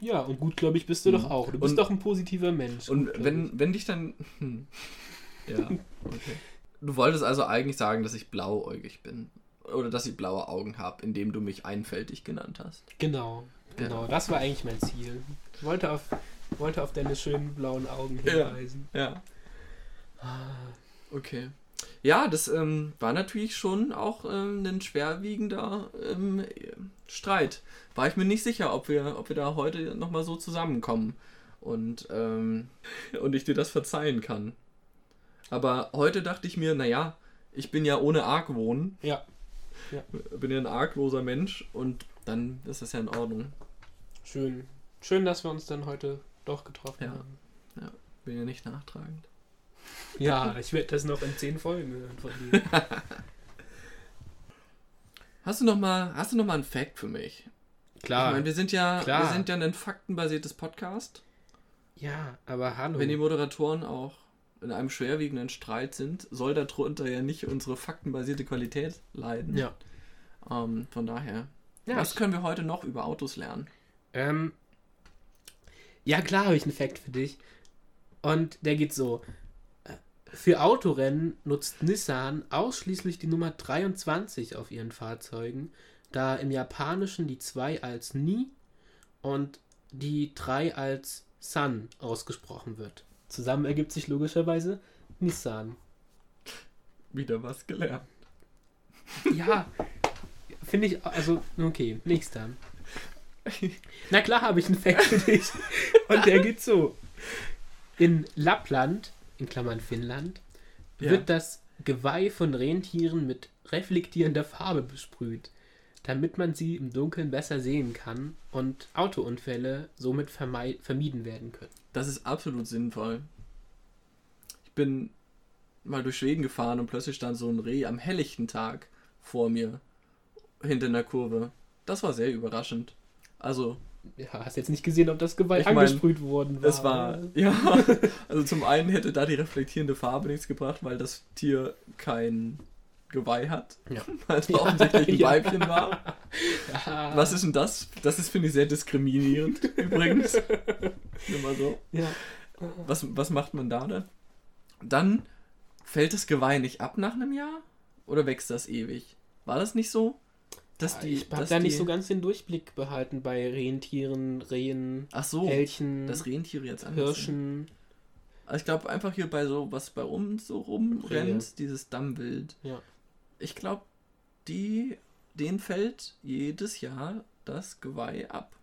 Ja, und gutgläubig bist du Mhm. doch auch. Du bist Und- doch ein positiver Mensch. Und wenn, wenn dich dann. Hm. Ja, okay. Du wolltest also eigentlich sagen, dass ich blauäugig bin. Oder dass ich blaue Augen habe, indem du mich einfältig genannt hast. Genau, Ja. genau. Das war eigentlich mein Ziel. Ich wollte auf, wollte auf deine schönen blauen Augen Ja. hinweisen. Ja. Okay. Ja, das ähm, war natürlich schon auch ähm, ein schwerwiegender ähm, Streit. War ich mir nicht sicher, ob wir, ob wir da heute nochmal so zusammenkommen und, ähm, und ich dir das verzeihen kann. Aber heute dachte ich mir, naja, ich bin ja ohne Argwohn, Ja, bin ja ein argloser Mensch und dann ist das ja in Ordnung. schön. Schön, dass wir uns dann heute doch getroffen Ja. haben. Bin ja nicht nachtragend. [laughs] Ja, ich werde das noch in zehn Folgen hören von dir. [laughs] Hast du noch mal, hast du noch mal einen Fact für mich? Klar. Ich meine, wir sind ja, Klar. wir sind ja ein faktenbasiertes Podcast. ja, aber hallo. Wenn die Moderatoren auch in einem schwerwiegenden Streit sind, soll darunter ja nicht unsere faktenbasierte Qualität leiden. ja. Ähm, von daher. Ja, Was können wir heute noch über Autos lernen? Ähm, ja, klar habe ich einen Fact für dich. Und der geht so. Äh, Für Autorennen nutzt Nissan ausschließlich die Nummer 23 auf ihren Fahrzeugen, da im Japanischen die 2 als Ni und die 3 als San ausgesprochen wird. Zusammen ergibt sich logischerweise Nissan. Wieder was gelernt. Ja, finde ich, also, okay, nächster. Na klar habe ich einen Fact für dich. Und der geht so. In Lappland, in Klammern Finnland, Ja. wird das Geweih von Rentieren mit reflektierender Farbe besprüht, damit man sie im Dunkeln besser sehen kann und Autounfälle somit vermieden werden können. Das ist absolut sinnvoll. Ich bin mal durch Schweden gefahren und plötzlich stand so ein Reh am helllichten Tag vor mir hinter einer Kurve. Das war sehr überraschend. Also, Ja, hast jetzt nicht gesehen, ob das Geweih Ich mein, angesprüht worden war. es war, ja, [laughs] also zum einen hätte da die reflektierende Farbe nichts gebracht, weil das Tier kein Geweih hat, Ja. [laughs] weil es Ja, offensichtlich ein ja. Weibchen war. Ja. Was ist denn das? Das ist, finde ich, sehr diskriminierend, [laughs] übrigens. Mal so. Ja. Was, was macht man da dann? Dann fällt das Geweih nicht ab nach einem Jahr? Oder wächst das ewig? War das nicht so? Dass die, ich habe da nicht die- so ganz den Durchblick behalten bei Rentieren, Rehen, Ach so, Elchen, dass Rentiere jetzt sind. Hirschen. Also ich glaube einfach hier bei so, was bei uns so rumrennt, Rehe. dieses Dammwild. Ja. Ich glaube, die, denen fällt jedes Jahr das Geweih ab.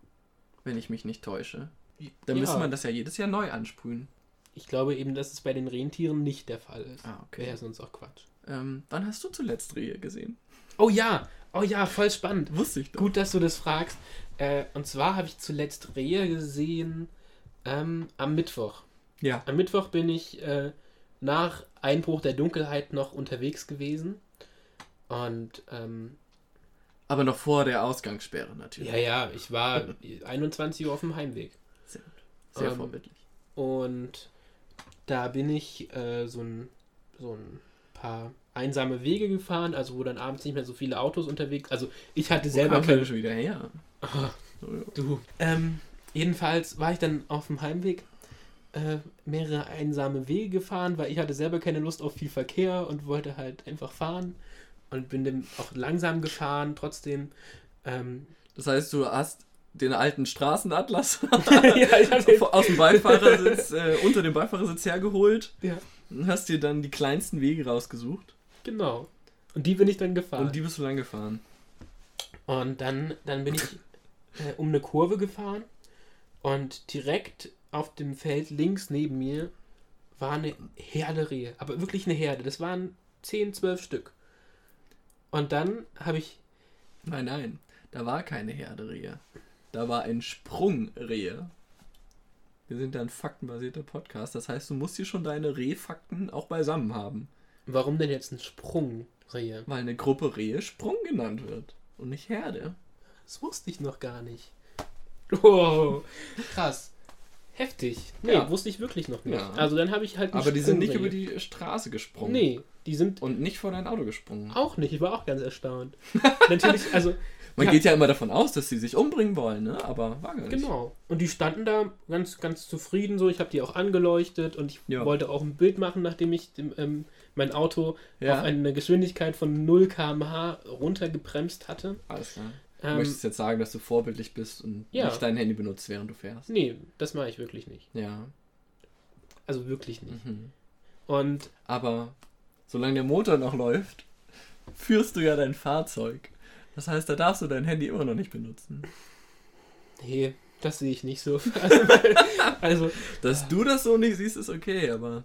Wenn ich mich nicht täusche. Dann Ja. müsste man das ja jedes Jahr neu ansprühen. Ich glaube eben, dass es bei den Rentieren nicht der Fall ist. Ah, Wäre okay. sonst auch Quatsch. Ähm, wann hast du zuletzt Rehe gesehen? Oh ja, oh ja, voll spannend. Wusste ich doch. Gut, dass du das fragst. Äh, und zwar habe ich zuletzt Rehe gesehen ähm, am Mittwoch. Ja. Am Mittwoch bin ich äh, nach Einbruch der Dunkelheit noch unterwegs gewesen. Und ähm, Aber noch vor der Ausgangssperre natürlich. ja, ja, ich war [laughs] 21 Uhr auf dem Heimweg. Sehr gut. Sehr Ähm, vorbildlich. Und da bin ich äh, so, ein, so ein paar einsame Wege gefahren, also wo dann abends nicht mehr so viele Autos unterwegs. Also ich hatte Wo selber keine schon wieder her. Ja. Du. Ähm, jedenfalls war ich dann auf dem Heimweg äh, mehrere einsame Wege gefahren, weil ich hatte selber keine Lust auf viel Verkehr und wollte halt einfach fahren und bin dann auch langsam gefahren, trotzdem. Ähm, Das heißt, du hast den alten Straßenatlas [laughs] [laughs] ja, aus dem Beifahrersitz, äh, unter dem Beifahrersitz hergeholt ja, und hast dir dann die kleinsten Wege rausgesucht. Genau. Und die bin ich dann gefahren. Und die bist du lang gefahren. Und dann, dann bin ich äh, um eine Kurve gefahren und direkt auf dem Feld links neben mir war eine Herde Rehe. Aber wirklich eine Herde. Das waren 10, 12 Stück. Und dann habe ich. Nein, nein, da war keine Herde-Rehe. Da war ein Sprungrehe. Wir sind ja ein faktenbasierter Podcast. Das heißt, du musst hier schon deine Rehfakten auch beisammen haben. Warum denn jetzt ein Sprungrehe? Weil eine Gruppe Rehe Sprung genannt wird. Und nicht Herde. Das wusste ich noch gar nicht. [laughs] Oh, krass. Heftig. Nee, Ja. wusste ich wirklich noch nicht. Ja. Also dann habe ich halt. Aber die sind nicht über die Straße gesprungen. Nee, die sind Und nicht vor dein Auto gesprungen. auch nicht. Ich war auch ganz erstaunt. [laughs] Natürlich, also. Man Ja. geht ja immer davon aus, dass sie sich umbringen wollen, ne? Aber war gar nicht. Genau. Und die standen da ganz, ganz zufrieden so. Ich habe die auch angeleuchtet und ich wollte auch ein Bild machen, nachdem ich dem, ähm, mein Auto Ja. auf eine Geschwindigkeit von 0 km/h runtergebremst hatte. Alles klar. Du Ähm, möchtest jetzt sagen, dass du vorbildlich bist und Ja. nicht dein Handy benutzt, während du fährst. nee, das mache ich wirklich nicht. Ja. Also wirklich nicht. Mhm. Und Aber solange der Motor noch läuft, führst du ja dein Fahrzeug. Das heißt, da darfst du dein Handy immer noch nicht benutzen. nee, das sehe ich nicht so. [laughs] Also, also Dass du das so nicht siehst, ist okay, aber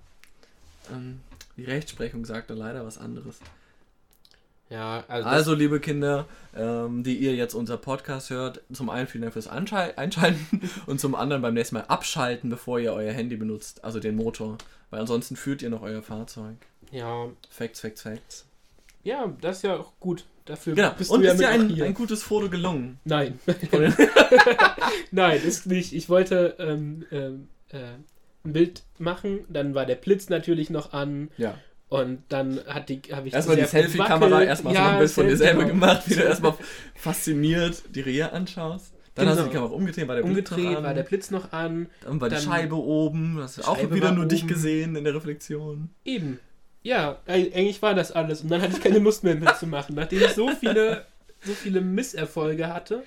ähm, die Rechtsprechung sagt da leider was anderes. ja, also, Also, liebe Kinder, ähm, die ihr jetzt unser Podcast hört, zum einen vielen Dank fürs Anschal Einschalten [laughs] und zum anderen beim nächsten Mal abschalten, bevor ihr euer Handy benutzt, also den Motor. Weil ansonsten führt ihr noch euer Fahrzeug. ja, Facts, Facts, Facts. ja, das ist ja auch gut. Dafür Genau. bist Und du ja ist ja ein, ein gutes Foto gelungen. Nein. [laughs] Nein, ist nicht. Ich wollte ähm, ähm, äh, ein Bild machen, dann war der Blitz natürlich noch an Ja. und dann hat die, habe ich Erstmal die Selfie-Kamera, erstmal so Ja, ein Bild von dir selber genau. gemacht, wie du erstmal fasziniert die Rehe anschaust. Dann hast du die Genau. Kamera umgedreht, war der Blitz Umgedreht, noch war an. der Blitz noch an. Dann war die dann- Scheibe oben, hast du auch wieder war nur dich oben. gesehen in der Reflexion. Eben. Ja, eigentlich war das alles. Und dann hatte ich keine Lust mehr mitzumachen. Nachdem ich so viele, so viele Misserfolge hatte,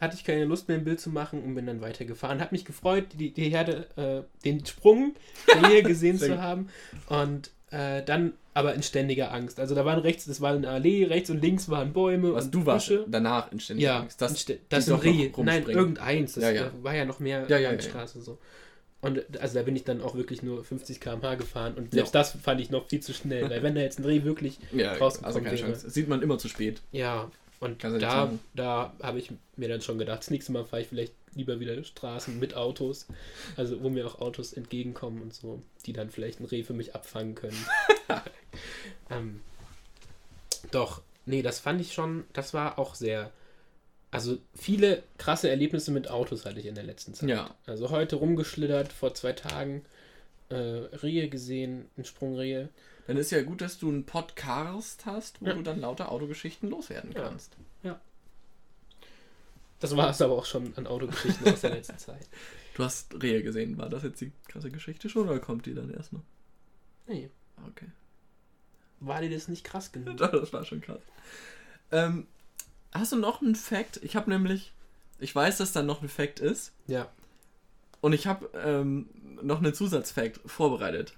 hatte ich keine Lust mehr, ein Bild zu machen und bin dann weitergefahren. Hat mich gefreut, die, die Herde, äh, den Sprung der [laughs] Rehe gesehen zu haben. Und äh, dann aber in ständiger Angst. Also da waren rechts, das war eine Allee, rechts und links waren Bäume Was und du warst Busche. danach in ständiger Ja, Angst. Das, das, das noch Rehe. Nein, irgendeins. Das Ja, ja. war ja noch mehr Ja, ja, ja, Landstraße so. Und also da bin ich dann auch wirklich nur 50 km/h gefahren und Ja. selbst das fand ich noch viel zu schnell, weil wenn da jetzt ein Reh wirklich [laughs] ja, rausgekommen also keine wäre. Chance. Das sieht man immer zu spät. Ja, und Kannst da, da habe ich mir dann schon gedacht, das nächste Mal fahre ich vielleicht lieber wieder Straßen mit Autos, also wo mir auch Autos entgegenkommen und so, die dann vielleicht ein Reh für mich abfangen können. [laughs] ähm, doch, nee, das fand ich schon, das war auch sehr, also viele krasse Erlebnisse mit Autos hatte ich in der letzten Zeit. Ja. Also heute rumgeschlittert, vor zwei Tagen äh, Rehe gesehen, ein Sprungrehe. Dann ist ja gut, dass du einen Podcast hast, wo Ja. du dann lauter Autogeschichten loswerden Ja. kannst. Das war es aber auch schon an Autogeschichten aus der letzten Zeit. [laughs] Du hast Rehe gesehen. War das jetzt die krasse Geschichte schon oder kommt die dann erst noch? Nee, Okay. war dir das nicht krass genug? [laughs] Das war schon krass. Ähm, hast du noch einen Fact? Ich habe nämlich, ich weiß, dass da noch ein Fact ist Ja. Und ich habe ähm, noch einen Zusatzfact vorbereitet.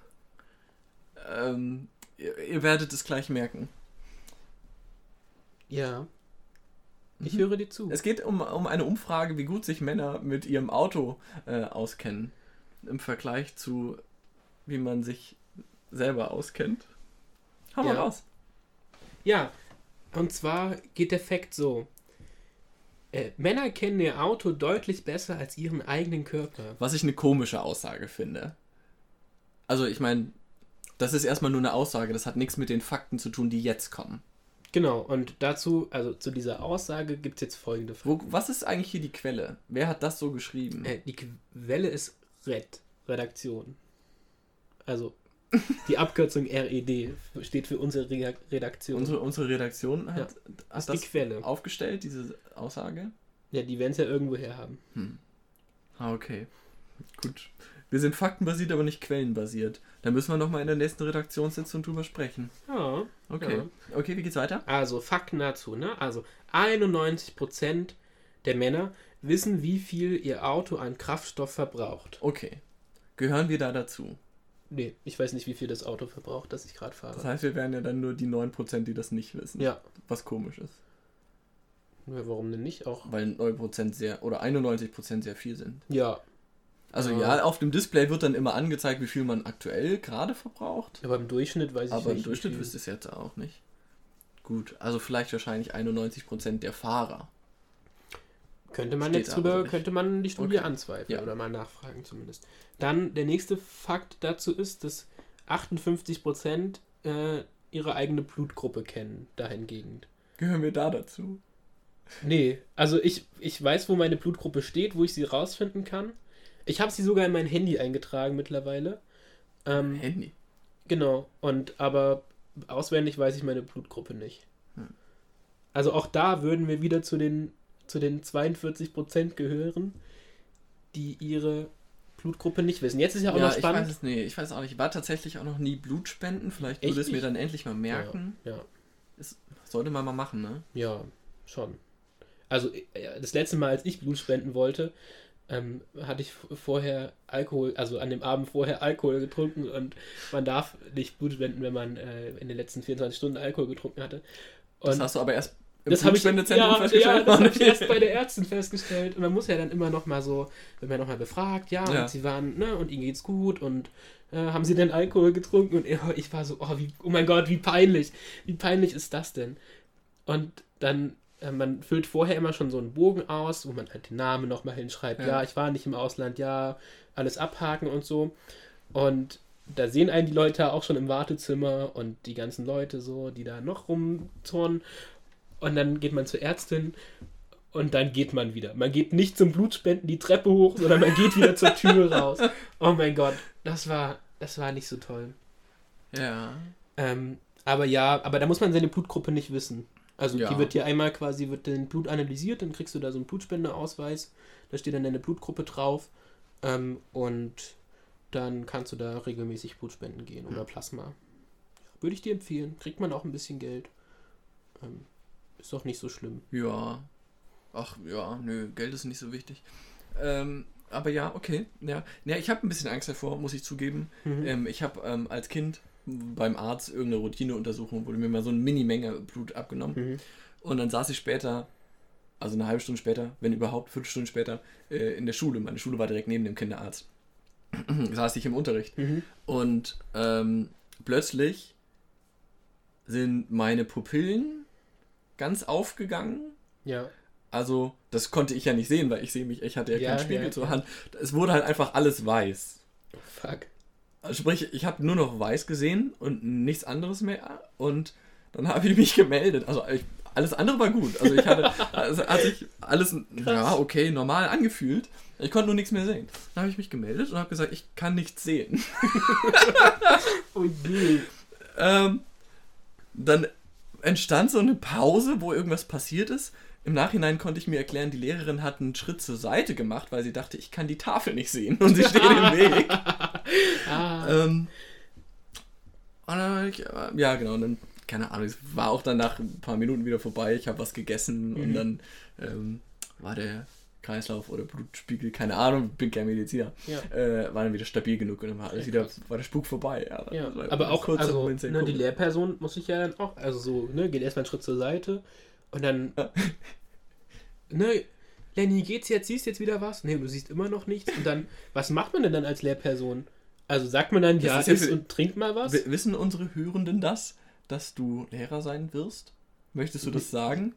Ähm, ihr, ihr werdet es gleich merken. Ja. Ich Mhm. höre dir zu. Es geht um, um eine Umfrage, wie gut sich Männer mit ihrem Auto äh, auskennen. Im Vergleich zu, wie man sich selber auskennt. Hau mal Ja. raus. Ja, und zwar geht der Fakt so. Äh, Männer kennen ihr Auto deutlich besser als ihren eigenen Körper. Was ich eine komische Aussage finde. Also ich meine, das ist erstmal nur eine Aussage, das hat nichts mit den Fakten zu tun, die jetzt kommen. Genau, und dazu, also zu dieser Aussage gibt es jetzt folgende Fragen. Wo, was ist eigentlich hier die Quelle? Wer hat das so geschrieben? Äh, die Quelle ist RED, Redaktion. Also die Abkürzung RED steht für unsere Re Redaktion. Unsere, unsere Redaktion hat, ist hat die das Quelle. aufgestellt, diese Aussage? Ja, die werden es ja irgendwo her haben. Ah, okay. Gut. Wir sind faktenbasiert, aber nicht quellenbasiert. Da müssen wir nochmal in der nächsten Redaktionssitzung drüber sprechen. Ja. Okay. Ja. Okay, wie geht's weiter? Also Fakten dazu, ne? Also 91% der Männer wissen, wie viel ihr Auto an Kraftstoff verbraucht. Okay. Gehören wir da dazu? Nee, ich weiß nicht, wie viel das Auto verbraucht, das ich gerade fahre. Das heißt, wir wären ja dann nur die 9%, die das nicht wissen. ja. Was komisch ist. ja, warum denn nicht auch? Weil 9% sehr, oder 91% sehr viel sind. Ja, Also Ja. ja, auf dem Display wird dann immer angezeigt, wie viel man aktuell gerade verbraucht. aber im Durchschnitt weiß ich Aber im nicht. wie Durchschnitt viel. wisst ihr es jetzt auch nicht. Gut, also vielleicht wahrscheinlich 91% der Fahrer. Könnte man Steht jetzt drüber, könnte man die Studie Okay. anzweifeln Ja. oder mal nachfragen zumindest. Dann der nächste Fakt dazu ist, dass 58% äh, ihre eigene Blutgruppe kennen, dahingegen. Gehören wir da dazu? Nee, also ich, ich weiß, wo meine Blutgruppe steht, wo ich sie rausfinden kann. Ich habe sie sogar in mein Handy eingetragen mittlerweile. Ähm, Handy. Genau, und aber auswendig weiß ich meine Blutgruppe nicht. Hm. Also auch da würden wir wieder zu den, zu den 42% gehören, die ihre Blutgruppe nicht wissen. Jetzt ist ja auch Ja, noch ich spannend. weiß es nee, ich weiß auch nicht. Ich war tatsächlich auch noch nie Blutspenden. Vielleicht würde es mir dann endlich mal merken. Ja, Ist, sollte man mal machen, ne? ja, schon. Also äh, das letzte Mal, als ich Blut spenden wollte, ähm, hatte ich vorher Alkohol, also an dem Abend vorher Alkohol getrunken und man darf nicht Blut spenden, wenn man äh, in den letzten 24 Stunden Alkohol getrunken hatte. Das Und hast du aber erst im das habe ich, ja, festgestellt. ja, das habe [laughs] ich erst bei der Ärztin festgestellt. Und man muss ja dann immer noch mal so, wenn man noch mal befragt, ja, Ja. und sie waren, ne, und ihnen geht's gut und äh, haben sie denn Alkohol getrunken? Und ich war so, oh, wie, oh mein Gott, wie peinlich. Wie peinlich ist das denn? Und dann, äh, man füllt vorher immer schon so einen Bogen aus, wo man halt den Namen noch mal hinschreibt. Ja. Ja. ich war nicht im Ausland, ja, alles abhaken und so. Und da sehen einen die Leute auch schon im Wartezimmer und die ganzen Leute so, die da noch rumturnen. Und dann geht man zur Ärztin und dann geht man wieder. Man geht nicht zum Blutspenden die Treppe hoch, sondern man geht wieder zur Tür [laughs] raus. Oh mein Gott, das war, das war nicht so toll. Ja. Ähm, aber ja, aber da muss man seine Blutgruppe nicht wissen. Also Ja. die wird dir einmal quasi, wird dein Blut analysiert, dann kriegst du da so einen Blutspendeausweis, da steht dann deine Blutgruppe drauf ähm, und dann kannst du da regelmäßig Blutspenden gehen oder Plasma. Würde ich dir empfehlen. Kriegt man auch ein bisschen Geld. Ähm, ist doch nicht so schlimm. Ja. Ach ja, nö, Geld ist nicht so wichtig. Ähm, aber ja, okay. Ja, ja ich habe ein bisschen Angst davor, muss ich zugeben. Mhm. Ähm, ich habe ähm, als Kind beim Arzt irgendeine Routineuntersuchung, wurde mir mal so eine Mini-Menge Blut abgenommen. Mhm. Und dann saß ich später, also eine halbe Stunde später, wenn überhaupt, fünf Stunden später, äh, in der Schule. Meine Schule war direkt neben dem Kinderarzt. [clears throat] saß ich im Unterricht. Mhm. Und ähm, plötzlich sind meine Pupillen ganz aufgegangen. Ja. Also, das konnte ich ja nicht sehen, weil ich sehe mich, ich hatte ja, Ja, keinen Spiegel ja, zur. Hand. Es wurde halt einfach alles weiß. Fuck. Also Sprich, ich habe nur noch weiß gesehen und nichts anderes mehr. Und dann habe ich mich gemeldet. Also ich, alles andere war gut. Also ich hatte, [laughs] also hat sich alles ja okay normal angefühlt. Ich konnte nur nichts mehr sehen. Dann habe ich mich gemeldet und habe gesagt, ich kann nichts sehen. [laughs] Oh je. [laughs] Ähm, dann entstand so eine Pause, wo irgendwas passiert ist. Im Nachhinein konnte ich mir erklären, die Lehrerin hat einen Schritt zur Seite gemacht, weil sie dachte, ich kann die Tafel nicht sehen und sie steht im Weg. [laughs] Ah. Ähm, und dann, äh, ja, genau, und dann, keine Ahnung, es war auch dann nach ein paar Minuten wieder vorbei, ich habe was gegessen und Mhm. dann ähm, war der Kreislauf oder Blutspiegel, keine Ahnung, bin kein Mediziner, Ja. äh, war dann wieder stabil genug und dann war alles wieder, war der Spuk vorbei. Ja, Ja, aber auch, also, ne, die. Lehrperson muss sich ja dann auch, also so, ne, geht erstmal einen Schritt zur Seite und dann, [laughs] ne, Lenny, geht's jetzt, siehst jetzt wieder was? Ne, du siehst immer noch nichts. Und dann, was macht man denn dann als Lehrperson? Also sagt man dann, Das ja, isst und trink mal was? Wissen unsere Hörenden das, dass du Lehrer sein wirst? Möchtest du das sagen?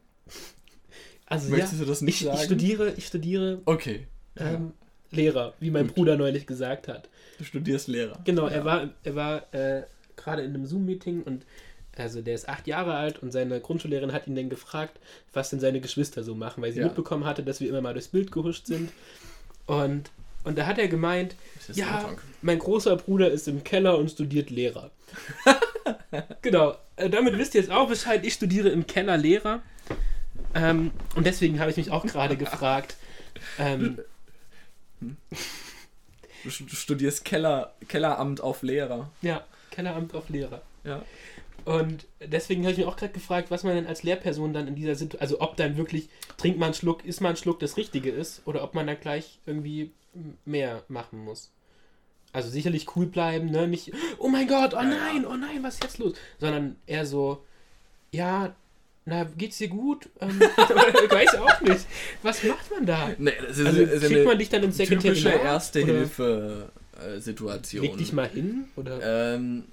Also Möchtest ja, du das nicht ich, sagen? ich studiere, ich studiere Okay. ähm, Lehrer, wie mein Gut. Bruder neulich gesagt hat. Du studierst Lehrer. Genau, Ja. er war, er war äh, gerade in einem Zoom-Meeting und also der ist acht Jahre alt und seine Grundschullehrerin hat ihn dann gefragt, was denn seine Geschwister so machen, weil sie Ja. mitbekommen hatte, dass wir immer mal durchs Bild gehuscht sind. Und, und da hat er gemeint, ja, mein großer Bruder ist im Keller und studiert Lehrer. [laughs] genau, äh, damit wisst ihr jetzt auch Bescheid, ich studiere im Keller Lehrer. Ähm, und deswegen habe ich mich auch gerade gefragt, ähm, Du stu- du studierst Keller, Kelleramt auf Lehrer. ja, Kelleramt auf Lehrer. Ja. Und deswegen habe ich mich auch gerade gefragt, was man denn als Lehrperson dann in dieser Situation, also ob dann wirklich, trinkt man einen Schluck, ist man einen Schluck das Richtige ist, oder ob man da gleich irgendwie mehr machen muss. Also sicherlich cool bleiben, ne? Nicht, oh mein Gott, oh nein, oh nein, was ist jetzt los? Sondern eher so, ja, na, geht's dir gut? Ähm, [laughs] ich weiß auch nicht. Was macht man da? Nee, das ist, Also ist schickt man dich dann ins typische Sekretariat? oder Erste-Hilfe-Situation. Leg dich mal hin? Oder? Ähm,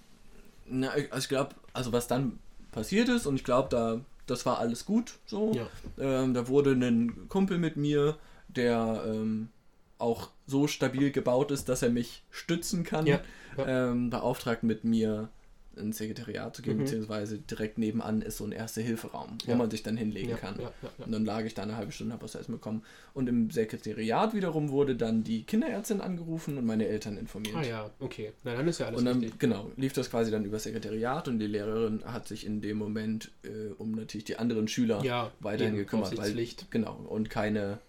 na, also ich glaube, also was dann passiert ist, und ich glaube, da, das war alles gut so. Ja. Ähm, da wurde ein Kumpel mit mir, der ähm, auch so stabil gebaut ist, dass er mich stützen kann, Ja, ja. Ähm, beauftragt mit mir ins Sekretariat zu gehen, Mhm. beziehungsweise direkt nebenan ist so ein Erste-Hilfe-Raum, wo Ja. man sich dann hinlegen ja, kann. Ja. Und dann lag ich da eine halbe Stunde, habe was essen bekommen. Und im Sekretariat wiederum wurde dann die Kinderärztin angerufen und meine Eltern informiert. Ah ja, okay. Na, dann ist ja alles Und dann, richtig. genau, lief das quasi dann über das Sekretariat und die Lehrerin hat sich in dem Moment äh, um natürlich die anderen Schüler Ja, weiterhin gekümmert. Weil, genau, und keine,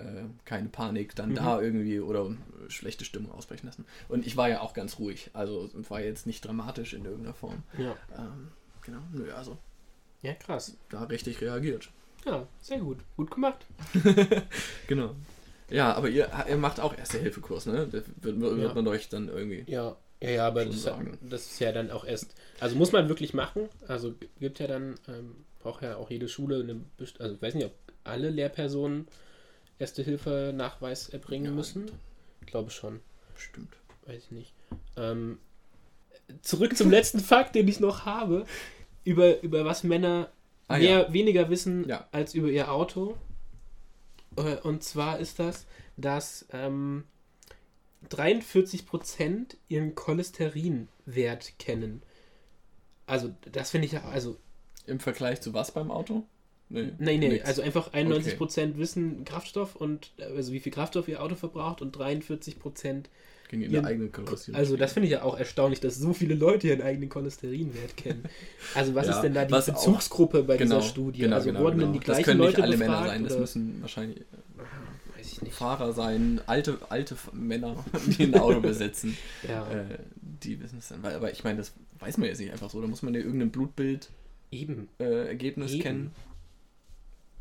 äh, keine Panik dann Mhm. da irgendwie oder schlechte Stimmung ausbrechen lassen. Und ich war ja auch ganz ruhig, also war jetzt nicht dramatisch in irgendeiner Form. Ja. Ähm, genau, nö, also ja, krass. da richtig reagiert. Ja, sehr gut. Gut gemacht. [laughs] Genau. Ja, aber ihr, ihr macht auch Erste-Hilfe-Kurs, ne? Das wird, wird Ja. man euch dann irgendwie. Ja, ja, ja aber das, sagen. das ist ja dann auch erst. Also muss man wirklich machen. Also gibt ja dann, ähm, braucht ja auch jede Schule eine. Also ich weiß nicht, ob alle Lehrpersonen Erste-Hilfe-Nachweis erbringen Ja, müssen. Ich glaube schon. Stimmt. Weiß ich nicht. Ähm, zurück zum letzten [laughs] Fakt, den ich noch habe. Über, über was Männer Ah, mehr, weniger wissen Ja. als über ihr Auto. Äh, Und zwar ist das, dass ähm, 43% ihren Cholesterinwert kennen. Also, das finde ich ja, also, Im Vergleich zu was beim Auto? Nee, nein, nee, nix. also einfach 91% wissen Kraftstoff und, also wie viel Kraftstoff ihr Auto verbraucht und 43% Gegen ihre ihren- eigenen Cholesterin. Also das finde ich ja auch erstaunlich, dass so viele Leute ihren eigenen Cholesterinwert kennen. Also was Ja, ist denn da die was auch- Bezugsgruppe bei genau, dieser Studie? Genau, also genau, wurden genau. denn die Das gleichen können nicht Leute alle befragt? Männer sein, das oder? müssen wahrscheinlich nicht. Fahrer sein, alte, alte Männer, [laughs] die ein Auto besitzen, Ja, äh, die wissen es dann. Aber ich meine, das weiß man jetzt nicht einfach so. Da muss man ja irgendein Blutbild-Ergebnis eben. äh, Ergebnis Eben. kennen.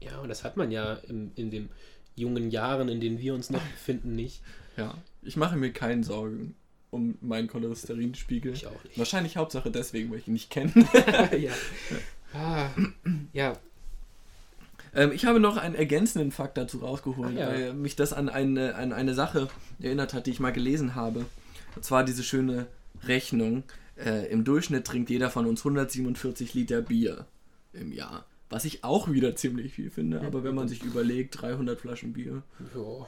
Ja, und das hat man ja in, in den jungen Jahren, in denen wir uns noch befinden, nicht. Ja, ich mache mir keine Sorgen um meinen Cholesterinspiegel. Ich auch nicht. Wahrscheinlich Hauptsache deswegen, weil ich ihn nicht kenne. [laughs] ja. Ah, ja, Ähm, ich habe noch einen ergänzenden Fakt dazu rausgeholt, Ach ja. weil mich das an eine, an eine Sache erinnert hat, die ich mal gelesen habe. Und zwar diese schöne Rechnung. Äh, Im Durchschnitt trinkt jeder von uns 147 Liter Bier im Jahr. Was ich auch wieder ziemlich viel finde, aber wenn man sich überlegt, 300 Flaschen Bier. ja.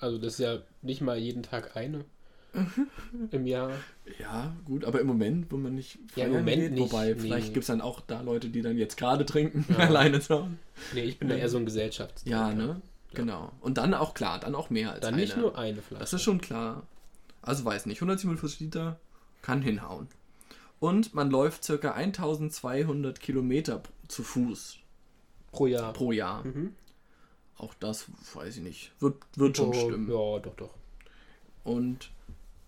Also das ist ja nicht mal jeden Tag eine [laughs] im Jahr. Ja, gut, aber im Moment, wo man nicht Ja, im Moment geht, nicht, wobei nee. vielleicht gibt es dann auch da Leute, die dann jetzt gerade trinken, Ja. [laughs] alleine zu Hause. Nee, ich bin da eher so ein Gesellschaftstrinker. Ja, ne? Genau. Und dann auch klar, dann auch mehr als Dann eine. nicht nur eine Flasche. Das ist schon klar. Also weiß nicht, 147 Liter kann hinhauen. Und man läuft circa 1200 Kilometer zu Fuß pro Jahr. pro Jahr. Mhm. Auch das weiß ich nicht. Wird, wird schon Oh, stimmen. Ja, doch, doch. Und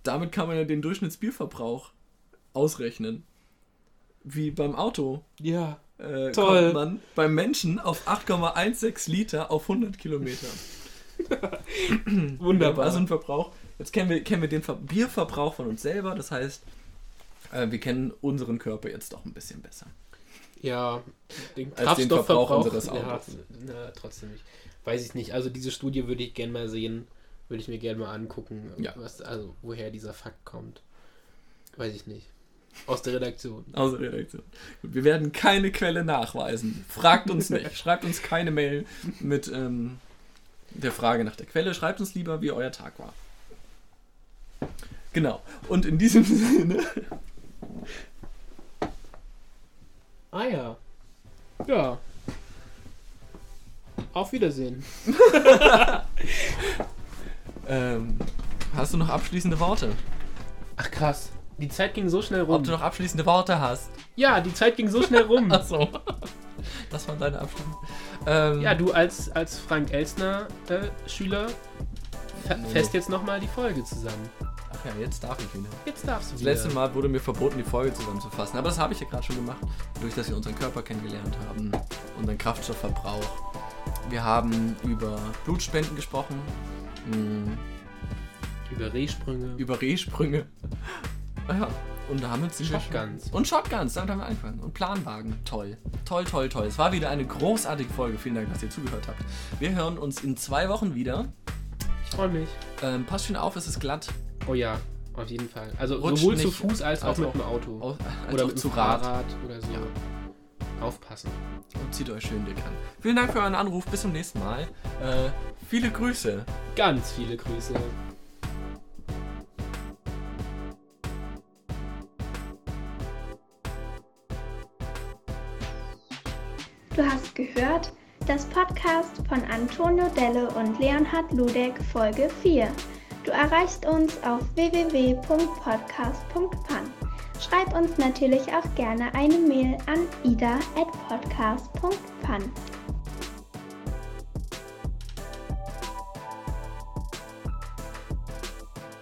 damit kann man ja den Durchschnittsbierverbrauch ausrechnen. Wie beim Auto. Ja. Äh, Toll. kommt man beim Menschen auf 8,16 Liter auf 100 Kilometer. [laughs] Wunderbar. Also ein Verbrauch. Jetzt kennen wir, kennen wir den Ver Bierverbrauch von uns selber. Das heißt, äh, wir kennen unseren Körper jetzt doch ein bisschen besser. Ja, den Als den Kraftstoffverbrauch. Verbrauch unseres ja, Autos. na, trotzdem nicht. Weiß ich nicht. Also diese Studie würde ich gerne mal sehen. Würde ich mir gerne mal angucken, Ja. was, also woher dieser Fakt kommt. Weiß ich nicht. Aus der Redaktion. [laughs] Aus der Redaktion. Gut, wir werden keine Quelle nachweisen. Fragt uns nicht. Schreibt uns keine Mail mit, ähm, der Frage nach der Quelle. Schreibt uns lieber, wie euer Tag war. Genau. Und in diesem [laughs] Sinne. Ah ja. Ja. Auf Wiedersehen. [laughs] Ähm, hast du noch abschließende Worte? Ach krass. Die Zeit ging so schnell rum. Ob du noch abschließende Worte hast? Ja, die Zeit ging so schnell rum. [laughs] Achso. Das waren deine Abschlüsse. Ähm, Ja, du als, als Frank Elstner äh, Schüler fest jetzt nochmal die Folge zusammen. Ja, jetzt darf ich wieder. Jetzt darfst du Das wieder. letzte Mal wurde mir verboten, die Folge zusammenzufassen. Aber das habe ich ja gerade schon gemacht, durch dass wir unseren Körper kennengelernt haben, unseren Kraftstoffverbrauch. Wir haben über Blutspenden gesprochen, mh, Über Rehsprünge. über Rehsprünge. Ah Ja, und damit sind wir Shotguns. Und Shotguns, damit haben wir angefangen. Und Planwagen, toll. Toll, toll, toll. Es war wieder eine großartige Folge. Vielen Dank, dass ihr zugehört habt. Wir hören uns in zwei Wochen wieder. Ich freue mich. Ähm, passt schön auf, es ist glatt. Oh ja, auf jeden Fall. Also Rutscht sowohl zu Fuß als, als auch mit auch dem Auto. Au- als oder mit zu dem Rad. Fahrrad oder so. Ja. Aufpassen. Und zieht euch schön dick an. Vielen Dank für euren Anruf. Bis zum nächsten Mal. Äh, viele Grüße. Ganz viele Grüße. Du hast gehört das Podcast von Antonio Delle und Leonhard Ludek Folge 4. Du erreichst uns auf www.podcast.pan. Schreib uns natürlich auch gerne eine Mail an ida.podcast.pan.